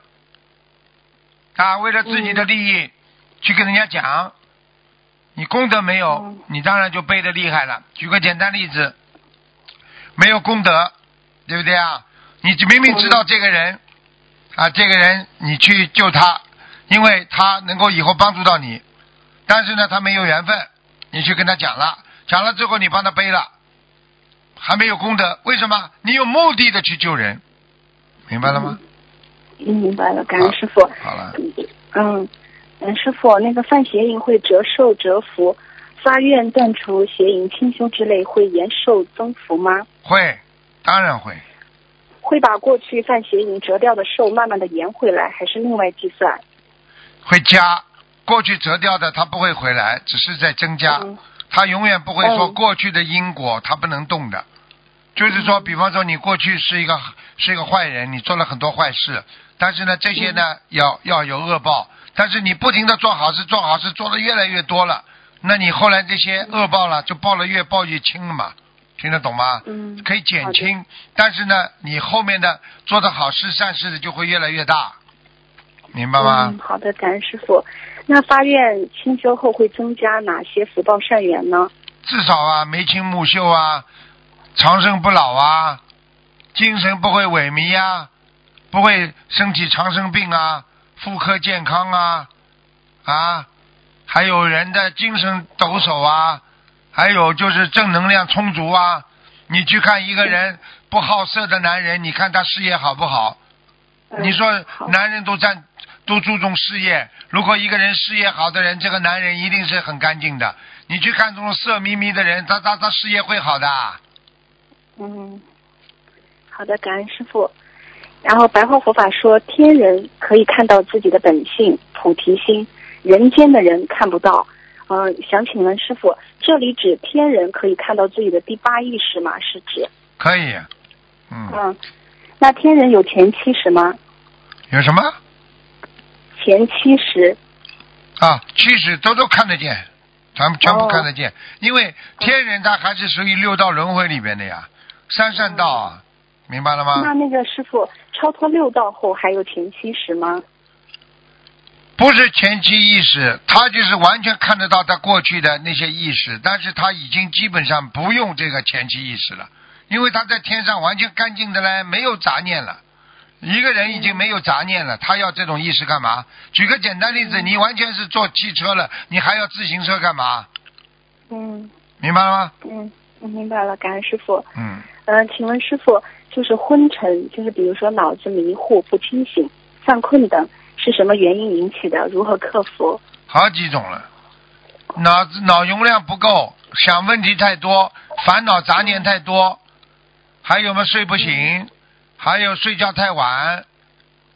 啊，为了自己的利益、去跟人家讲，你功德没有，嗯你当然就背的厉害了。举个简单例子，没有功德，对不对啊？你明明知道这个人，啊，这个人你去救他，因为他能够以后帮助到你，但是呢，他没有缘分，你去跟他讲了，讲了之后你帮他背了，还没有功德，为什么？你有目的的去救人，明白了吗？嗯，明白了，感恩师傅。好了，嗯嗯，师傅，那个犯邪淫会折寿折福，发愿断除邪淫清修之类，会延寿增福吗？会，当然会，会把过去犯邪淫折掉的寿慢慢的延回来，还是另外计算？会加。过去折掉的它不会回来，只是在增加。嗯他永远不会说嗯过去的因果它不能动的。就是说，比方说你过去是一个是一个坏人，你做了很多坏事，但是呢，这些呢、要要有恶报，但是你不停的做好事，做好事做的越来越多了，那你后来这些恶报了就报了越报越轻了嘛，听得懂吗？嗯，可以减轻，但是呢，你后面的做的好事善事的就会越来越大，明白吗？嗯，好的，感恩师傅。那发愿清修后会增加哪些福报善缘呢？至少啊，眉清目秀啊，长生不老啊，精神不会萎靡啊，不会身体长生病啊，妇科健康啊，啊，还有人的精神抖擞啊，还有就是正能量充足啊。你去看一个人不好色的男人，你看他事业好不好？嗯你说男人都占都注重事业，如果一个人事业好的人，这个男人一定是很干净的。你去看这种色眯眯的人，他他他事业会好的。嗯，好的，感恩师傅。然后白话佛法说，天人可以看到自己的本性菩提心，人间的人看不到。嗯、想请问师傅，这里指天人可以看到自己的第八意识吗？是指？可以，嗯，嗯，那天人有前七识吗？有什么前七十。啊？其实都都看得见，咱们全部哦看得见，因为天人他还是属于六道轮回里边的呀，三善道啊，明白了吗？那那个师傅超脱六道后还有前七识吗？不是前期意识，他就是完全看得到他过去的那些意识，但是他已经基本上不用这个前期意识了，因为他在天上完全干净的嘞，没有杂念了。一个人已经没有杂念了，他要这种意识干嘛？举个简单例子，你完全是坐汽车了，你还要自行车干嘛？嗯明白了吗？嗯，我明白了，感恩师傅。嗯，呃，请问师傅，就是昏沉，就是比如说脑子迷糊、不清醒、犯困等，是什么原因引起的？如何克服？好几种了，脑子脑容量不够，想问题太多，烦恼杂念太多，还有嘛睡不醒，还有睡觉太晚，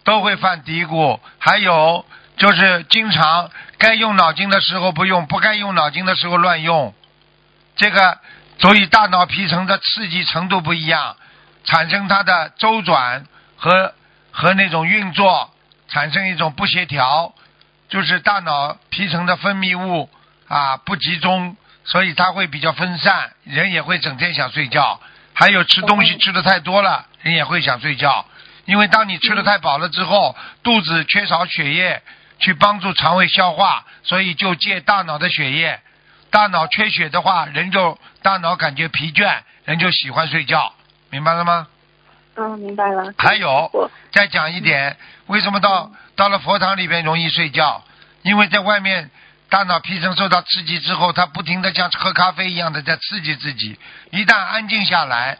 都会犯嘀咕，还有就是经常该用脑筋的时候不用，不该用脑筋的时候乱用，这个所以大脑皮层的刺激程度不一样，产生它的周转和和那种运作产生一种不协调，就是大脑皮层的分泌物啊不集中，所以它会比较分散，人也会整天想睡觉。还有吃东西吃的太多了，人也会想睡觉。因为当你吃的太饱了之后，肚子缺少血液去帮助肠胃消化，所以就借大脑的血液。大脑缺血的话，人就大脑感觉疲倦，人就喜欢睡觉，明白了吗？嗯，明白了。还有再讲一点，为什么到到了佛堂里边容易睡觉？因为在外面大脑皮层受到刺激之后，它不停的像喝咖啡一样的在刺激自己。一旦安静下来，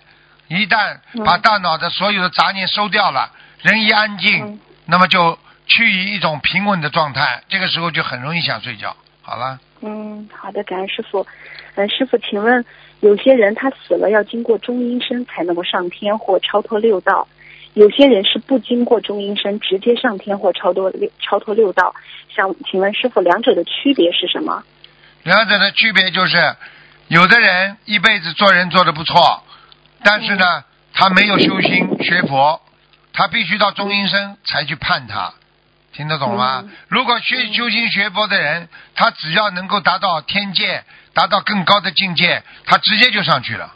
一旦把大脑的所有的杂念收掉了，人一安静，嗯那么就趋于一种平稳的状态，这个时候就很容易想睡觉。好了，嗯，好的，感恩师傅。呃，师傅，请问有些人他死了要经过中阴身才能够上天或超脱六道，有些人是不经过中阴身直接上天或超脱六超脱六道。想请问师傅，两者的区别是什么？两者的区别就是，有的人一辈子做人做的不错，但是呢，他没有修心学佛，他必须到中阴身才去判他，听得懂吗？嗯如果学修心学佛的人，他只要能够达到天界，达到更高的境界，他直接就上去了，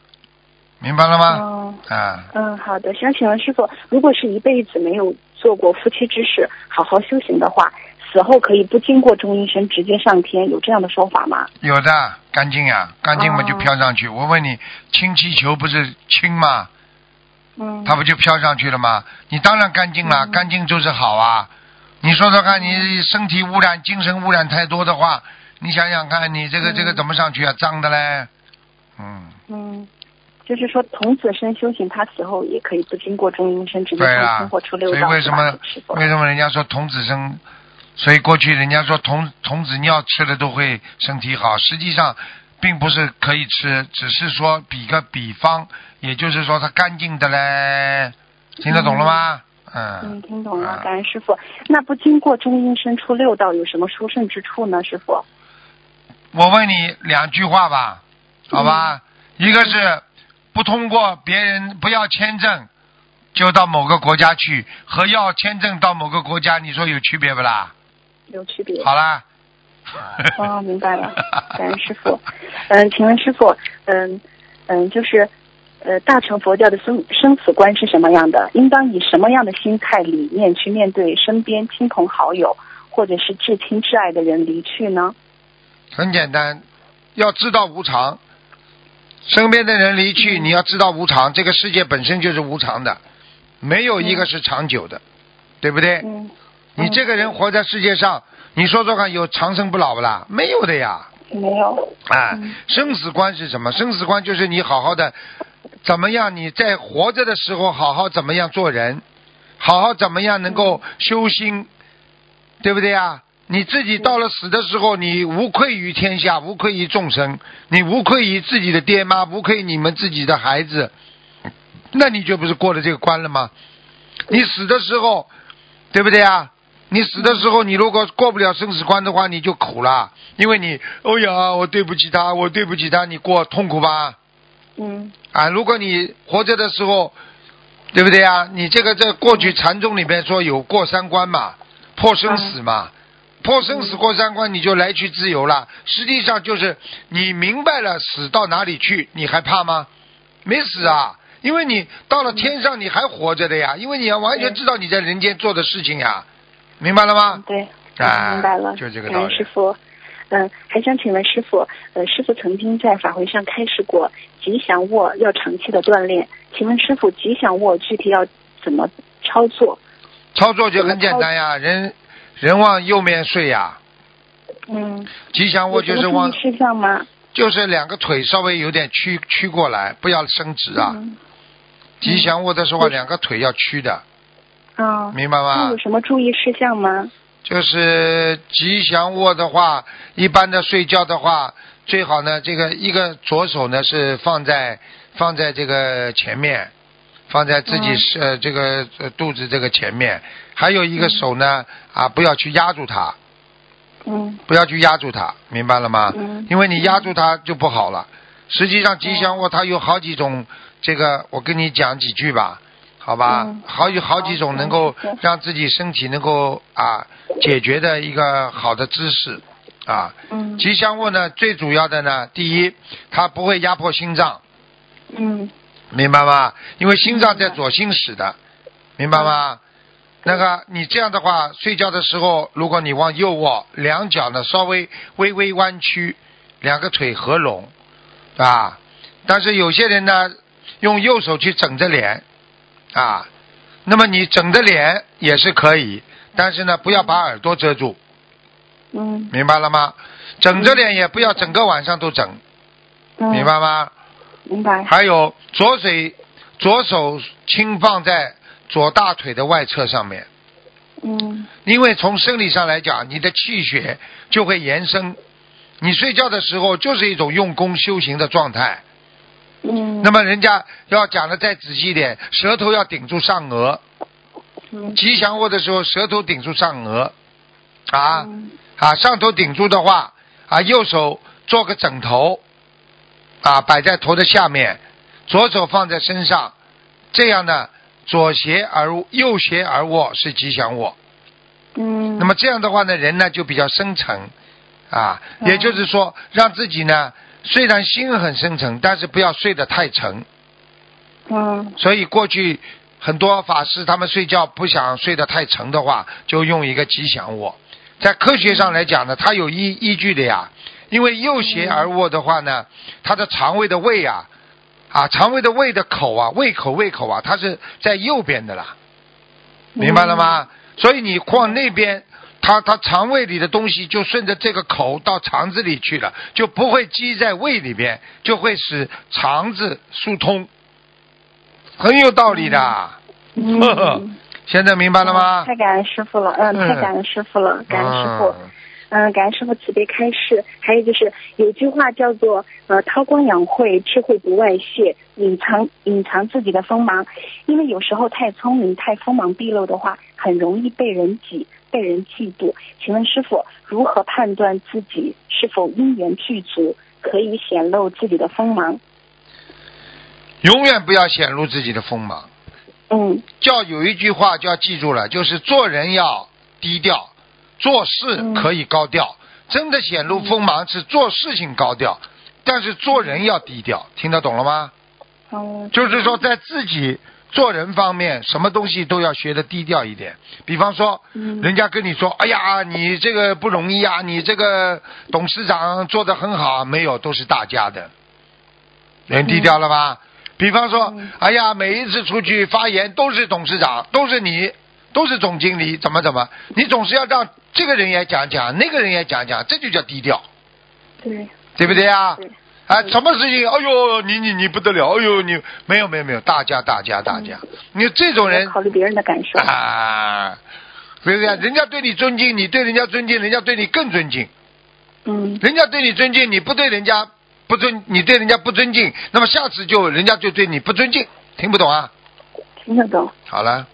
明白了吗？哦，啊，嗯，好的。想请问师傅，如果是一辈子没有做过夫妻之事，好好修行的话，死后可以不经过中阴身直接上天，有这样的说法吗？有的干净呀，干净嘛哦就飘上去。我问你，氢气球不是氢吗？嗯，它不就飘上去了吗？你当然干净了，嗯干净就是好啊。你说说看，你身体污染、精神污染太多的话，你想想看，你这个嗯这个怎么上去啊？脏的嘞，嗯，嗯，就是说童子身修行，他死后也可以不经过中阴身直接上天或出六所以道，是吧为什么为什么人家说童子生？所以过去人家说童童子尿吃了都会身体好，实际上并不是可以吃，只是说比个比方，也就是说它干净的嘞，听得懂了吗？嗯嗯，听懂了，啊感恩师傅。那不经过中阴身出六道有什么殊胜之处呢？师傅？我问你两句话吧，好吧？嗯一个是不通过别人不要签证就到某个国家去，和要签证到某个国家，你说有区别不啦？有区别。好啦。哦，明白了，感恩师傅。嗯，请问师傅，嗯嗯，就是呃，大乘佛教的生生死观是什么样的？应当以什么样的心态、理念去面对身边亲朋好友或者是至亲至爱的人离去呢？很简单，要知道无常。身边的人离去，你要知道无常。这个世界本身就是无常的，没有一个是长久的，对不对？嗯，你这个人活在世界上，你说说看，有长生不老不啦？没有的呀。没有。啊，嗯生死观是什么？生死观就是你好好的，怎么样？你在活着的时候，好好怎么样做人，好好怎么样能够修心，对不对呀？你自己到了死的时候，你无愧于天下，无愧于众生，你无愧于自己的爹妈，无愧你们自己的孩子，那你就不是过了这个关了吗？你死的时候，对不对啊？你死的时候，你如果过不了生死关的话，你就苦了，因为你，哦呀，我对不起他，我对不起他，你过痛苦吧？嗯啊，如果你活着的时候，对不对啊？你这个在过去禅宗里面说有过三关嘛，破生死嘛，破生死过三关，你就来去自由了。实际上就是你明白了死到哪里去，你还怕吗？没死啊，因为你到了天上你还活着的呀，因为你要完全知道你在人间做的事情呀，明白了吗？对，啊，明白了。就这个道理师。傅。嗯、还想请问师傅，呃，师傅曾经在法会上开示过吉祥卧要长期的锻炼，请问师傅吉祥卧具体要怎么操作？操作就很简单呀，人人往右面睡呀，嗯，吉祥卧就是往是这样吗？就是两个腿稍微有点屈屈过来，不要伸直啊。嗯吉祥卧的时候，两个腿要屈的，啊，明白吗有？什么注意事项吗？就是吉祥卧的话，一般的睡觉的话，最好呢，这个一个左手呢是放在放在这个前面，放在自己是、呃这个呃肚子这个前面，还有一个手呢啊不要去压住它，嗯不要去压住它，明白了吗？嗯因为你压住它就不好了。实际上吉祥卧它有好几种，这个我跟你讲几句吧，好吧？嗯好有好几种能够让自己身体能够啊解决的一个好的姿势啊。嗯吉祥物呢，最主要的呢，第一，它不会压迫心脏，嗯明白吗？因为心脏在左心室的，明白吗？那个你这样的话，睡觉的时候，如果你往右卧，两脚呢稍微微微弯曲，两个腿合拢，啊。但是有些人呢，用右手去枕着脸，啊，那么你整着脸也是可以，但是呢，不要把耳朵遮住，嗯明白了吗？整着脸也不要整个晚上都整，嗯，明白吗？明白。还有左手左手轻放在左大腿的外侧上面，嗯因为从生理上来讲，你的气血就会延伸。你睡觉的时候就是一种用功修行的状态。嗯。那么人家要讲的再仔细一点，舌头要顶住上颚，嗯吉祥卧的时候舌头顶住上颚，啊嗯啊上头顶住的话啊，右手做个枕头，啊摆在头的下面，左手放在身上，这样呢左斜而右斜而卧是吉祥卧。嗯。那么这样的话呢，人呢就比较深沉，啊，也就是说让自己呢虽然心很深沉，但是不要睡得太沉。嗯所以过去很多法师他们睡觉不想睡得太沉的话，就用一个吉祥卧。在科学上来讲呢，它有依依据的呀。因为右斜而卧的话呢，它的肠胃的胃啊，啊，肠胃的胃的口啊，胃口胃口啊，它是在右边的啦，明白了吗？所以你往那边，它它肠胃里的东西就顺着这个口到肠子里去了，就不会积在胃里边，就会使肠子疏通，很有道理的。呵呵嗯。现在明白了吗？太感恩师傅了，嗯，嗯太感恩师傅了，感恩师傅。嗯嗯，感恩师傅慈悲开示。还有就是有句话叫做呃韬光养晦，智慧不外泄，隐藏隐藏自己的锋芒。因为有时候太聪明、太锋芒毕露的话，很容易被人挤、被人嫉妒。请问师傅如何判断自己是否因缘具足，可以显露自己的锋芒？永远不要显露自己的锋芒。嗯叫有一句话就要记住了，就是做人要低调，做事可以高调。真的显露锋芒是做事情高调，但是做人要低调。听得懂了吗？嗯就是说，在自己做人方面，什么东西都要学的低调一点。比方说，嗯人家跟你说：“哎呀，你这个不容易啊，你这个董事长做的很好。”没有，都是大家的。人低调了吧？比方说嗯，哎呀，每一次出去发言都是董事长，都是你，都是总经理，怎么怎么，你总是要让这个人也讲讲，那个人也讲讲，这就叫低调，对，对不对啊？对啊，什么事情？哎呦，你你你不得了！哎呦，你没有没有没有，大家大家大家，你这种人考虑别人的感受。啊，对不对？人家对你尊敬，你对人家尊敬，人家对你更尊敬。嗯人家对你尊敬，你不对人家不尊，你对人家不尊敬，那么下次就人家就对你不尊敬，听不懂啊？听得懂。好了，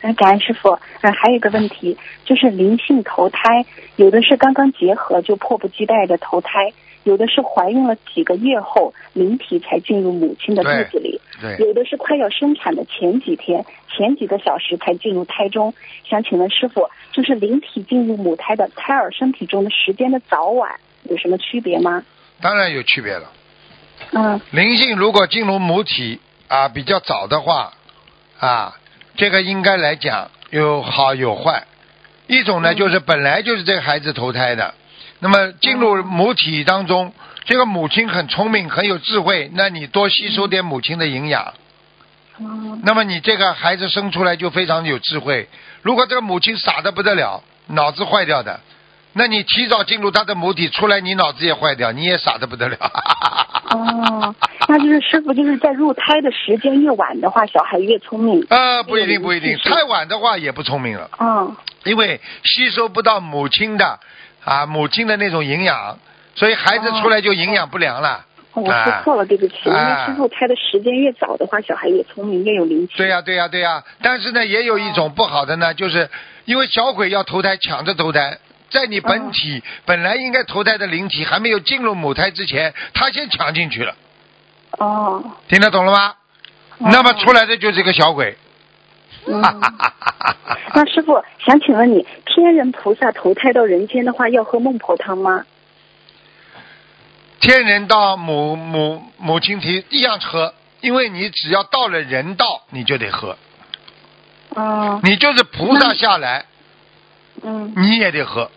嗯，感恩师傅。嗯，还有一个问题，就是灵性投胎，有的是刚刚结合就迫不及待的投胎，有的是怀孕了几个月后灵体才进入母亲的肚子里，对，有的是快要生产的前几天、前几个小时才进入胎中。想请问师傅，就是灵体进入母胎的胎儿身体中的时间的早晚有什么区别吗？当然有区别了。嗯灵性如果进入母体啊比较早的话啊，这个应该来讲有好有坏。一种呢，就是本来就是这个孩子投胎的，那么进入母体当中，这个母亲很聪明，很有智慧，那你多吸收点母亲的营养，嗯那么你这个孩子生出来就非常有智慧。如果这个母亲傻的不得了，脑子坏掉的，那你提早进入他的母体出来，你脑子也坏掉，你也傻的不得了。哦，那就是师傅就是在入胎的时间越晚的话，小孩越聪明。呃，不一定，不一定，太晚的话也不聪明了，嗯因为吸收不到母亲的啊母亲的那种营养，所以孩子出来就营养不良了。哦我说错了，对不起。因啊为之后胎的时间越早的话，小孩越聪明，越有灵气。对呀、对呀、对呀、但是呢，也有一种不好的呢，就是因为小鬼要投胎，抢着投胎，在你本体、本来应该投胎的灵体还没有进入母胎之前，他先抢进去了，哦，听得懂了吗？那么出来的就是一个小鬼。嗯。那师傅想请问你，天人菩萨投胎到人间的话，要喝孟婆汤吗？天人到母母母亲体一样喝，因为你只要到了人道，你就得喝。哦，你就是菩萨下来，嗯你也得喝。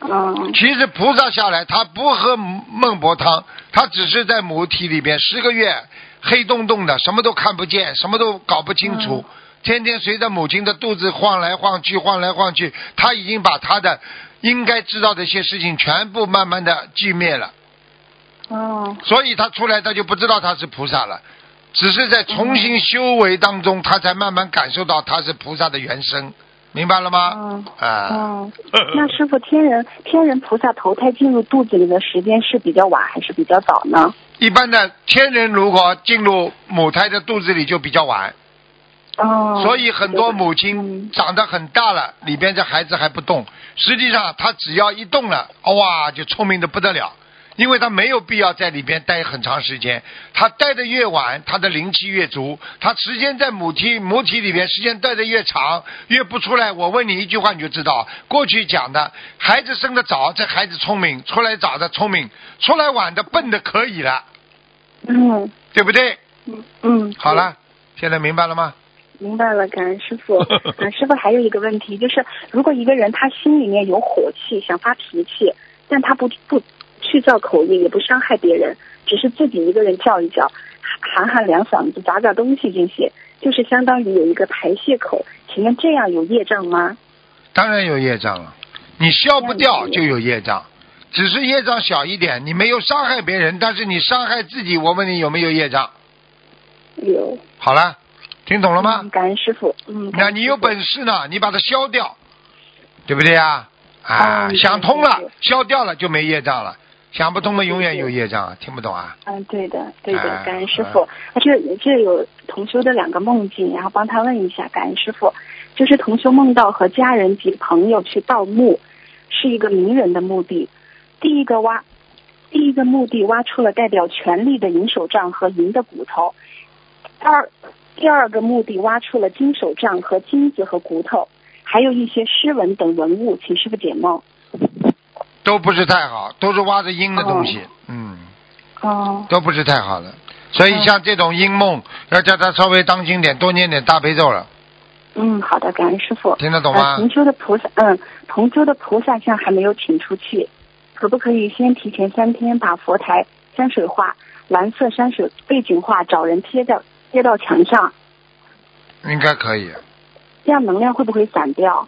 嗯其实菩萨下来，他不喝孟婆汤，他只是在母体里边十个月黑洞洞的，什么都看不见，什么都搞不清楚，天天随着母亲的肚子晃来晃去，晃来晃去，他已经把他的应该知道的一些事情全部慢慢的寂灭了。哦所以他出来他就不知道他是菩萨了，只是在重新修为当中，他才慢慢感受到他是菩萨的原生，明白了吗？哦啊，哦，那师傅天人天人菩萨投胎进入肚子里的时间是比较晚还是比较早呢？一般的天人如果进入母胎的肚子里就比较晚，哦，所以很多母嗯亲长得很大了，里边这孩子还不动，实际上他只要一动了，哇，就聪明的不得了。因为他没有必要在里边待很长时间，他待的越晚，他的灵气越足。他时间在母体母体里边时间待的越长，越不出来。我问你一句话，你就知道，过去讲的孩子生的早，这孩子聪明；出来早的聪明，出来晚的笨的可以了，嗯对不对？嗯嗯，好了，现在明白了吗？明白了，感恩师傅。啊，师傅还有一个问题，就是如果一个人他心里面有火气，想发脾气，但他不不去造口业，也不伤害别人，只是自己一个人叫一叫，喊喊两嗓子，砸砸东西这些，就是相当于有一个排泄口。请问这样有业障吗？当然有业障了，你消不掉就有业障，只是业障小一点，你没有伤害别人，但是你伤害自己，我问你有没有业障？有。好了，听懂了吗嗯？感恩师傅。嗯。那你有本事呢，你把它消掉，对不对呀？啊，嗯想通了消掉了就没业障了，想不通的永远有业障，听不懂啊？嗯，对的，对的哎，感恩师傅。这这有同修的两个梦境，然后帮他问一下，感恩师傅。就是同修梦到和家人及朋友去盗墓，是一个名人的墓地。第一个挖，第一个墓地挖出了代表权力的银手杖和银的骨头。二，第二个墓地挖出了金手杖和金子和骨头，还有一些诗文等文物，请师傅解梦。都不是太好，都是挖的阴的东西，嗯，哦，都不是太好的。所以像这种阴梦，要叫他稍微当心点，多念点大悲咒了，嗯，好的，感恩师傅。听得懂吗呃？同修的菩萨，嗯，同修的菩萨像还没有请出去，可不可以先提前三天把佛台山水画、蓝色山水背景画找人贴到贴到墙上？应该可以。这样能量会不会散掉？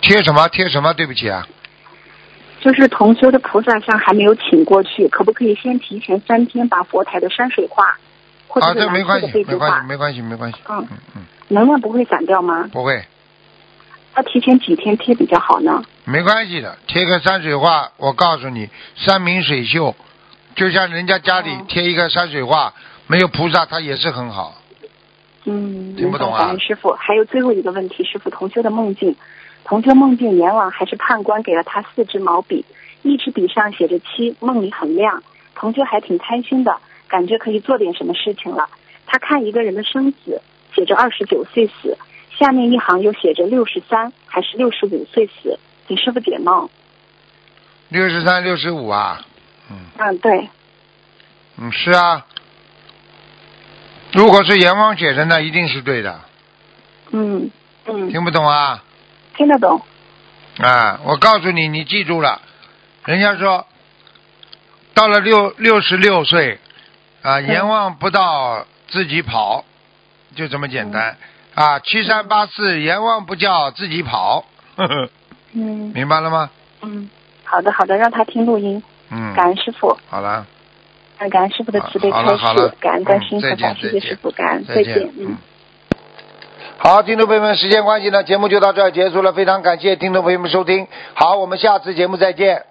贴什么贴什么？对不起啊，就是同修的菩萨像还没有请过去，可不可以先提前三天把佛台的山水画或者啊，这没关系，色的贝珠画没关系，，没关系，没关系。嗯嗯嗯，能量不会散掉吗？不会，要提前几天贴比较好呢？没关系的。贴个山水画，我告诉你，山明水秀，就像人家家里哦贴一个山水画，没有菩萨，他也是很好。嗯，听不懂啊？师傅，还有最后一个问题，师傅同修的梦境，同修梦境阎王还是判官给了他四支毛笔，一支笔上写着七，梦里很亮，同修还挺开心的，感觉可以做点什么事情了。他看一个人的生死，写着二十九岁死，下面一行又写着六十三还是六十五岁死，请师傅解梦。六十三、六十五啊，嗯。嗯，对，嗯，是啊。如果是阎王写的，那一定是对的。嗯嗯，听不懂啊？听得懂。啊，我告诉你，你记住了，人家说到了六六十六岁啊，阎王不到自己跑，就这么简单、啊。七三八四，阎王不叫自己跑，呵呵，嗯 明白了吗？嗯，好的好的，让他听录音。嗯，感恩师傅。好了，感恩师傅的慈悲开示，感恩观世音嗯再菩萨，谢谢师傅，感恩，再见，嗯。好，听众朋友们，时间关系呢，节目就到这儿结束了，非常感谢听众朋友们收听，好，我们下次节目再见。